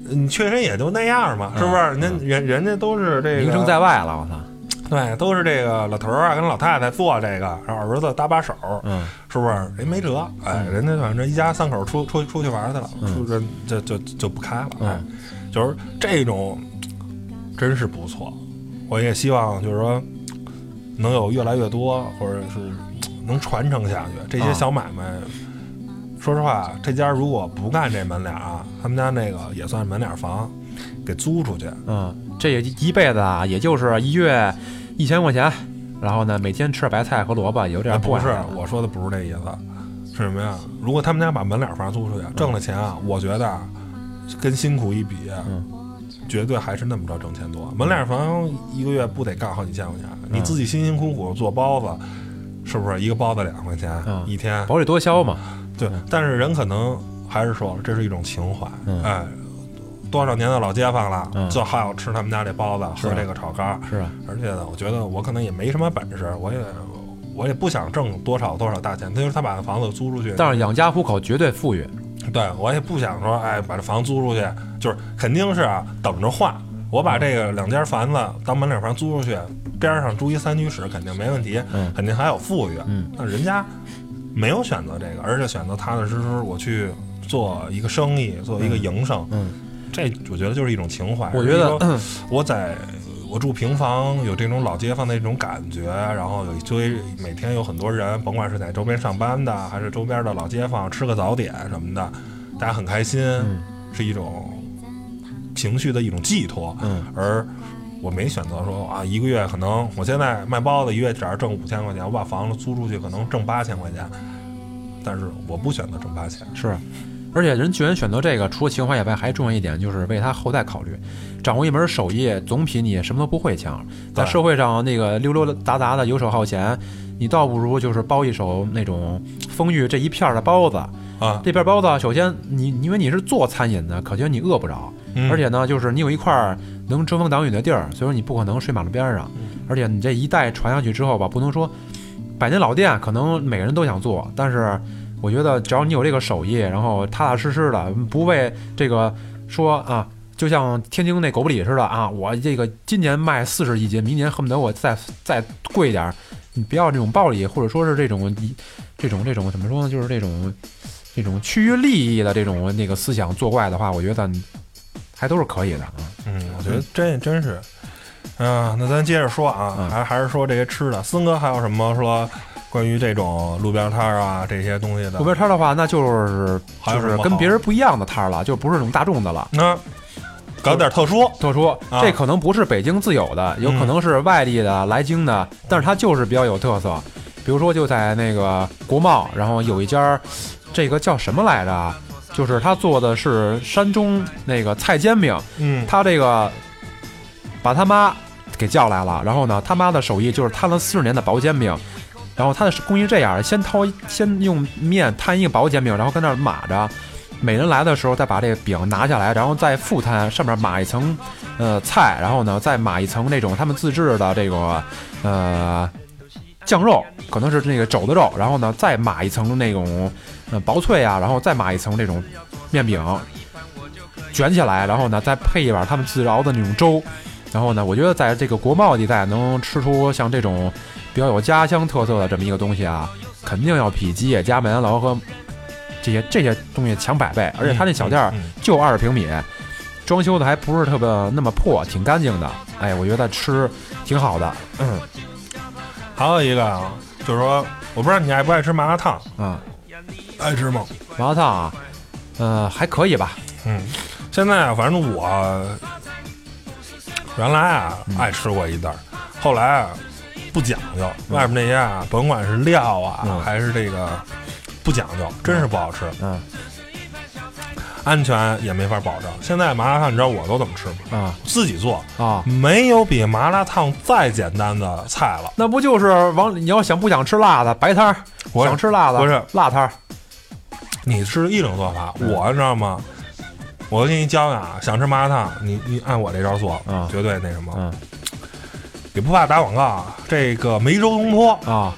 C: 嗯，确实也就那样嘛，是不是？人人人家都是这个
D: 名声在外了，我操！
C: 对，都是这个老头儿啊跟老太太做这个，然后儿子搭把手，
D: 嗯，
C: 是不是？人没辙，哎，人家反正一家三口出出出去玩去了，出这就就就不开了，哎，就是这种真是不错。我也希望就是说能有越来越多，或者是能传承下去这些小买卖。说实话，这家如果不干这门脸啊，他们家那个也算门脸房，给租出去。
D: 嗯，这一辈子啊，也就是一月一千块钱，然后呢，每天吃白菜和萝卜，有点
C: 不是。我说的不是这意思，是什么呀？如果他们家把门脸房租出去，挣了钱啊，我觉得跟辛苦一比，
D: 嗯，
C: 绝对还是那么着挣钱多。门脸房一个月不得干好几千块钱？你自己辛辛苦苦做包子，是不是一个包子两块钱一天？
D: 薄利多销嘛。
C: 对，但是人可能还是说这是一种情怀，哎，多少年的老街坊了，就好吃他们家这包子，喝这个炒肝，
D: 是啊。
C: 而且呢，我觉得我可能也没什么本事，我也我也不想挣多少多少大钱。他就是他把房子租出去，
D: 但是养家糊口绝对富裕。
C: 对我也不想说，哎，把这房租出去，就是肯定是啊，等着换。我把这个两间房子当门脸房租出去，边上住一三居室，肯定没问题，肯定还有富裕。
D: 嗯，
C: 那人家。没有选择这个，而是选择踏踏实实我去做一个生意，做一个营生。
D: 嗯，
C: 这我觉得就是一种情怀。
D: 我觉得
C: 我在我住平房，有这种老街坊的那种感觉，然后有一堆每天有很多人，甭管是在周边上班的，还是周边的老街坊，吃个早点什么的，大家很开心，是一种情绪的一种寄托。
D: 嗯，
C: 而。我没选择说啊，一个月可能我现在卖包子，一月只要挣五千块钱，我把房子租出去可能挣八千块钱，但是我不选择挣八千。
D: 是，而且人居然选择这个，除了情怀以外，还重要一点就是为他后代考虑。掌握一门手艺，总比你什么都不会强。在社会上那个溜溜达达的游手好闲，你倒不如就是包一手那种丰裕这一片的包子
C: 啊。
D: 这片包子，首先你因为你是做餐饮的，可见你饿不着。而且呢，就是你有一块能遮风挡雨的地儿，所以说你不可能睡马路边上。而且你这一代传下去之后吧，不能说百年老店，可能每个人都想做。但是我觉得，只要你有这个手艺，然后踏踏实实的，不为这个说啊，就像天津那狗不理似的啊，我这个今年卖四十一斤，明年恨不得我再 再贵一点。你不要这种暴利，或者说是这种这种这种怎么说呢？就是这种这种趋于利益的这种那个思想作怪的话，我觉得。还都是可以的啊，
C: 嗯，我觉得真真是，啊，那咱接着说啊，还还是说这些吃的。森哥还有什么说关于这种路边摊儿啊这些东西的？
D: 路边摊儿的话，那就是就是跟别人不一样的摊儿了，就不是那种大众的了。
C: 那搞点特殊，
D: 特殊，这可能不是北京自有的，有可能是外地的来京的，但是它就是比较有特色。比如说就在那个国贸，然后有一家，这个叫什么来着？就是他做的是山中那个菜煎饼，
C: 嗯，
D: 他这个把他妈给叫来了，然后呢，他妈的手艺就是摊了四十年的薄煎饼，然后他的工艺这样，先掏先用面摊一个薄煎饼，然后跟那儿码着，每人来的时候再把这个饼拿下来，然后再复摊，上面码一层呃菜，然后呢再码一层那种他们自制的这个呃酱肉，可能是那个肘子肉，然后呢再码一层那种。嗯，薄脆啊，然后再码一层这种面饼，卷起来，然后呢，再配一碗他们自熬的那种粥，然后呢，我觉得在这个国贸地带能吃出像这种比较有家乡特色的这么一个东西啊，肯定要比吉野家、麦当劳和这些这些东西强百倍。而且他那小店就二十平米，装修的还不是特别那么破，挺干净的。哎，我觉得吃挺好的。嗯
C: 还有一个啊，就是说，我不知道你爱不爱吃麻辣烫，
D: 啊，
C: 爱吃吗？
D: 麻辣烫啊，呃，还可以吧。
C: 嗯，现在啊，反正我原来啊爱吃过一袋儿，后来啊不讲究，外面那些啊，甭管是料啊、
D: 嗯。
C: 还是这个不讲究，真是不好吃，
D: 嗯
C: 安全也没法保证。现在麻辣烫你知道我都怎么吃吗？
D: 啊
C: 自己做，
D: 啊，
C: 没有比麻辣烫再简单的菜了。
D: 那不就是往你要想不想吃辣的白摊儿，
C: 我
D: 想吃辣的
C: 不是
D: 辣摊儿
C: 你是一种做法，我你知道吗？我给你教教啊，想吃麻辣烫，你你按我这招做，
D: 嗯
C: 绝对那什么。
D: 嗯
C: 也不怕打广告啊，这个梅州东坡
D: 啊。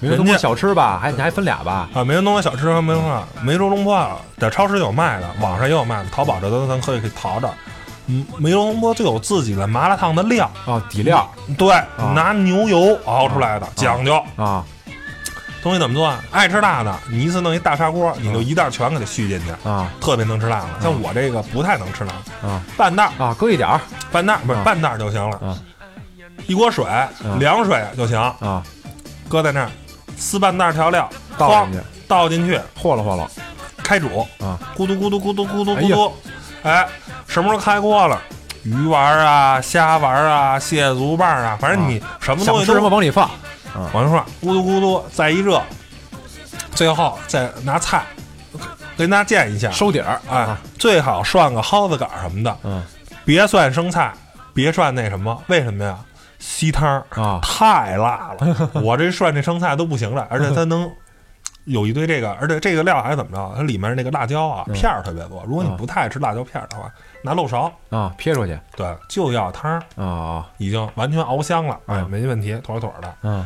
D: 梅州东坡小吃吧，还你还分俩吧？
C: 啊，梅州东坡小吃和梅州话，梅州东坡啊，在超市有卖的，网上也有卖的，淘宝这都咱可以可以淘着。嗯，梅州东坡就有自己的麻辣烫的料，
D: 啊，底料
C: 对，拿牛油熬出来的，讲究。
D: 啊
C: 东西怎么做啊？爱吃辣的，你一次弄一大砂锅，你就一袋全给它续进去，
D: 啊
C: 特别能吃辣的。像我这个不太能吃辣，
D: 啊
C: 半袋
D: 啊，搁一点儿
C: 半袋不是
D: 啊
C: 半袋就行了
D: 啊，
C: 一锅水，凉水就行，
D: 啊，
C: 搁在那儿，撕半袋调料，
D: 倒进去，
C: 倒进去，
D: 和了和了。
C: 开煮，
D: 啊，
C: 咕嘟咕嘟咕嘟咕嘟咕嘟，哎，什么时候开锅了？鱼丸啊，虾丸啊，蟹足棒啊，反正你什么东西都
D: 往里放。
C: 往上说，咕嘟咕嘟，再一热，最后再拿菜跟大家见一下，
D: 收底儿。
C: 哎，最好涮个蒿子杆什么的，
D: 嗯。
C: 别涮生菜，别涮那什么，为什么呀？吸汤儿
D: 啊。
C: 太辣了，我这涮这生菜都不行了，而且 它能有一堆这个，而且这个料还是怎么着？它里面那个辣椒啊
D: 嗯。
C: 片儿特别多，如果你
D: 嗯
C: 不太爱吃辣椒片儿的话，拿漏勺，
D: 啊，撇出去。
C: 对，就要汤儿，
D: 啊。
C: 已经完全熬香了，哎，
D: 嗯
C: 没问题，妥妥的。
D: 嗯，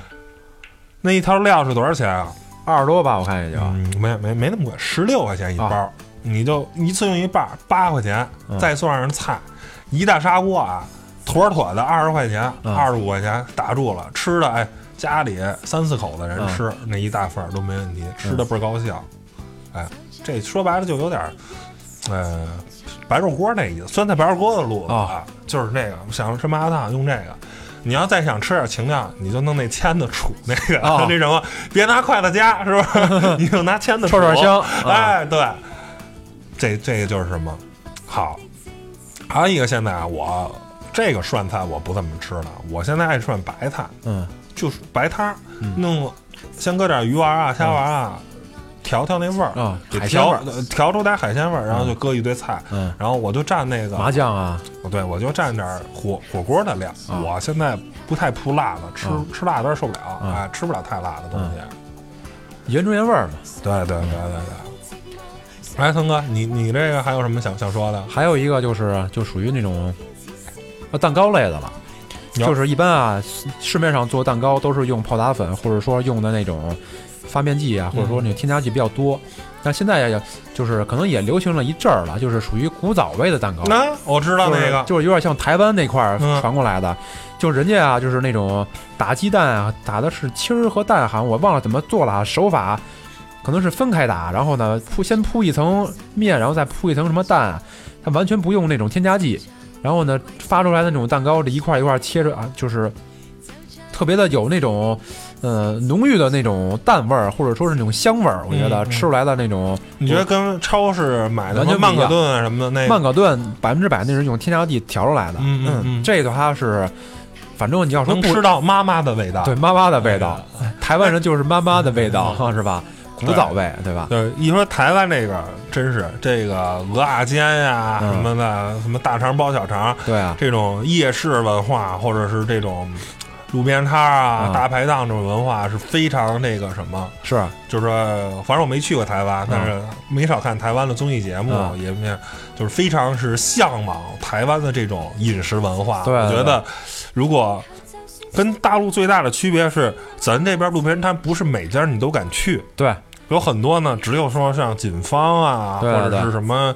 C: 那一套料是多少钱啊？
D: 二十多吧，我看也就。
C: 嗯，没没没那么贵，十六块钱一包，
D: 啊
C: 你就一次用一半，八块钱，
D: 嗯。
C: 再算上菜，一大砂锅啊，妥妥的二十块钱，
D: 嗯。
C: 二十五块钱打住了，吃的哎，家里三四口的人
D: 嗯。
C: 吃、那一大份儿都没问题，吃的倍儿高兴，哎，这说白了就有点儿，呃，白肉锅那意思，酸菜白肉锅的路子啊，就是那个想吃麻辣烫用这个。你要再想吃点情调，你就弄那签子杵那个、
D: 哦。
C: 那什么，别拿筷子夹，是吧？你就拿签子杵
D: 串串香，啊。
C: 哎，对，这这个就是什么？好。还有一个现在啊，我这个涮菜我不怎么吃了，我现在爱涮白菜，
D: 嗯
C: 就是白汤弄先搁点鱼丸啊、虾丸啊，调调那味儿，
D: 啊，
C: 给调
D: 海鲜味儿，
C: 呃调出点海鲜味儿，然后就搁一堆菜，
D: 嗯，
C: 然后我就蘸那个
D: 麻酱啊，
C: 对，我就蘸点儿火火锅的料。
D: 啊
C: 我现在不太扑辣的，吃、
D: 啊
C: 吃辣有点受不了，
D: 啊
C: 哎，吃不了太辣的东西。
D: 原汁原味儿嘛。
C: 对对对对对。哎，腾哥，你你这个还有什么想想说的？
D: 还有一个就是就属于那种呃蛋糕类的了，就是一般啊市市面上做蛋糕都是用泡打粉或者说用的那种发面剂啊，或者说那种添加剂比较多。但现在也就是可能也流行了一阵儿了，就是属于古早味的蛋糕。
C: 那我知道那个，
D: 就是有点像台湾那块儿
C: 嗯
D: 传过来的，就人家啊，就是那种打鸡蛋啊，打的是清儿和蛋，好像我忘了怎么做了啊，手法可能是分开打，然后呢铺先铺一层面，然后再铺一层什么蛋，它完全不用那种添加剂，然后呢发出来的那种蛋糕，这一块一块切着啊，就是特别的有那种。呃，浓郁的那种蛋味儿，或者说是那种香味儿，我觉得吃出来的那种
C: 你觉得跟超市买的曼可顿啊什么的那
D: 曼可顿百分之百那是用添加剂调出来的。
C: 嗯嗯嗯
D: 这个它是，反正你要说不
C: 能吃到妈妈的味道？
D: 对妈妈的味道，台湾人就是妈妈的味道，
C: 嗯
D: 是吧？古早味，对吧？
C: 对，一说台湾这个，真是这个鹅啊煎呀、
D: 嗯
C: 什么的，什么大肠包小肠，
D: 对啊，
C: 这种夜市文化，或者是这种路边摊啊、
D: 嗯
C: 大排档这种文化，是非常那个什么。
D: 是
C: 就是说，反正我没去过台湾，但是没少看台湾的综艺节目，
D: 嗯
C: 也没就是非常是向往台湾的这种饮食文化。
D: 对
C: 我觉得如果跟大陆最大的区别是，咱这边路边摊不是每家你都敢去，
D: 对，
C: 有很多呢，只有说像锦芳啊，
D: 对
C: 或者是什么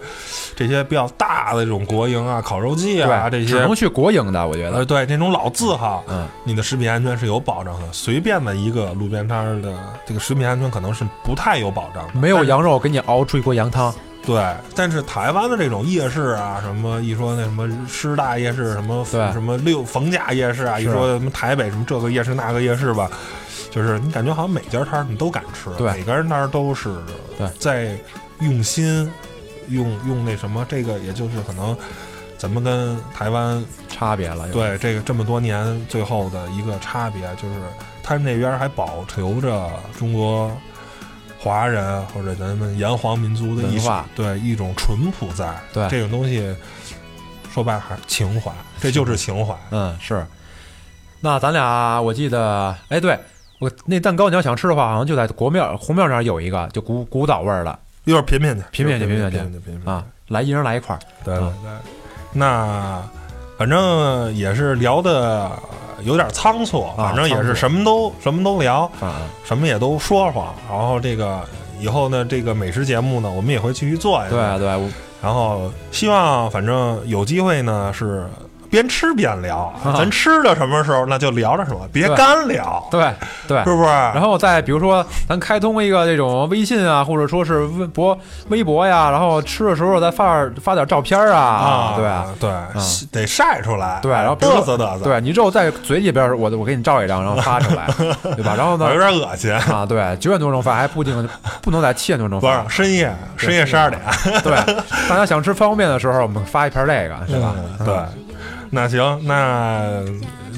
C: 这些比较大的这种国营啊、烤肉季啊这
D: 些，只
C: 些
D: 能。去国营的，我觉得
C: 呃，
D: 得，
C: 对这种老字号，
D: 嗯，
C: 你的食品安全是有保障的。随便的一个路边摊儿的这个食品安全可能是不太有保障的。
D: 没有羊肉给你熬出一锅羊汤，
C: 对，但是台湾的这种夜市啊，什么一说那什么师大夜市，什么什么六逢甲夜市啊，一说什么台北什么这个夜市那个夜市吧，就是你感觉好像每家摊儿你都敢吃，
D: 对
C: 每个人摊儿都是
D: 对
C: 在用心用用那什么，这个也就是可能咱们跟台湾
D: 差别了。，
C: 对这个这么多年最后的一个差别，就是他们那边还保留着中国华人或者咱们炎黄民族的一
D: 文化
C: 对一种淳朴在。
D: 对
C: 这种东西，说白了还是情怀，这就是情怀。
D: 嗯，是。那咱俩，我记得，哎，对我那蛋糕，你要想吃的话，好像就在国庙红庙那儿有一个，就古古早味儿的
C: 一会儿品品去，
D: 品品去
C: 品
D: 品品去
C: 品，品品
D: 啊，来一人来一块儿。
C: 对对
D: 啊
C: 对，那反正也是聊的有点仓促，
D: 啊
C: 反正也是什么都什么都聊，
D: 啊，
C: 什么也都说说。然后这个以后呢，这个美食节目呢，我们也会继续做下去。
D: 对对，我
C: 然后希望反正有机会呢是。边吃边聊，
D: 啊。
C: 咱吃的什么时候那就聊着什么，别干聊，
D: 对对。
C: 是。不是？
D: 然后再比如说，咱开通一个这种微信啊，或者说是微博、微博呀，然后吃的时候再发发点照片啊，
C: 啊，
D: 对
C: 对，得晒出来，
D: 对，然后
C: 嘚瑟嘚瑟，
D: 对你之后在嘴里边，我我给你照一张，然后发出来，对吧？然后呢
C: 有，点恶心。
D: 啊，对，九点多钟发，还不一定不能在七点多钟
C: 不是
D: 发，
C: 深夜，深夜十二点，
D: 对，大家想吃方便面的时候，我们发一盘这个，是吧？
C: 嗯对，那行，那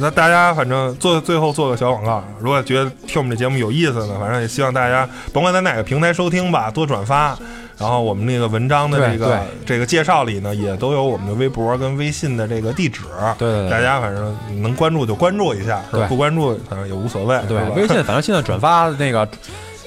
C: 那大家反正做最后做个小广告，如果觉得听我们这节目有意思呢，反正也希望大家甭管在哪个平台收听吧，多转发。然后我们那个文章的这个这个介绍里呢，也都有我们的微博跟微信的这个地址。
D: 对对对
C: 大家反正能关注就关注一下，是吧不关注反正也无所谓，
D: 对，微信 反正现在转发那个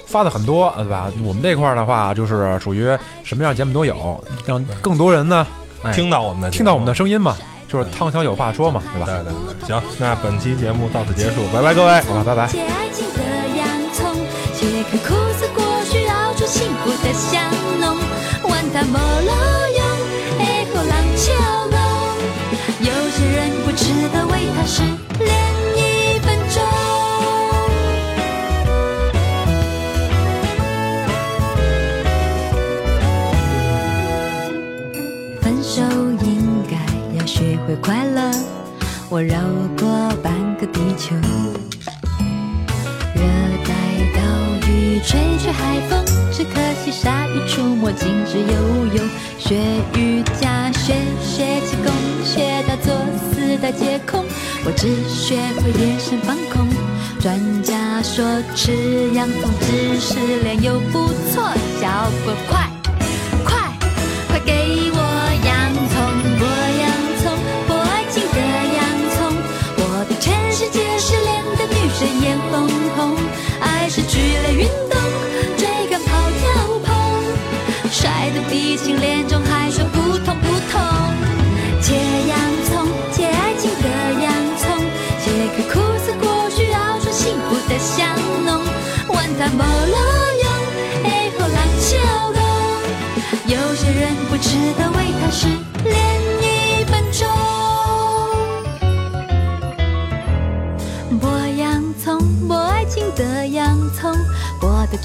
D: 发的很多，对吧？我们这块儿的话，就是属于什么样节目都有，让更多人呢，哎，
C: 听到我们的
D: 听到我们的声音嘛，就是汤小有话说嘛，对，吧？
C: 对对对，行，那本期节目到此结束，拜拜各位。
D: 好吧，拜拜。
E: 切爱情的洋葱，切开苦涩果需要出幸福的香浓，玩它没路用，哎后浪秋龙。有些人不值得为他失恋会快乐，我绕过半个地球。热带岛屿吹吹海风，只可惜鲨鱼出没禁止游泳。学瑜伽，学学气功，学到作死的接空。我只学会眼神放空。专家说吃洋葱治失恋又不错，效果快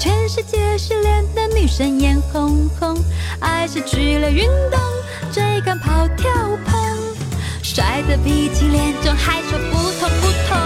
E: 全世界失恋的女生眼红红。爱失去了运动，追赶跑跳碰，摔得鼻青脸肿，还说不痛不痛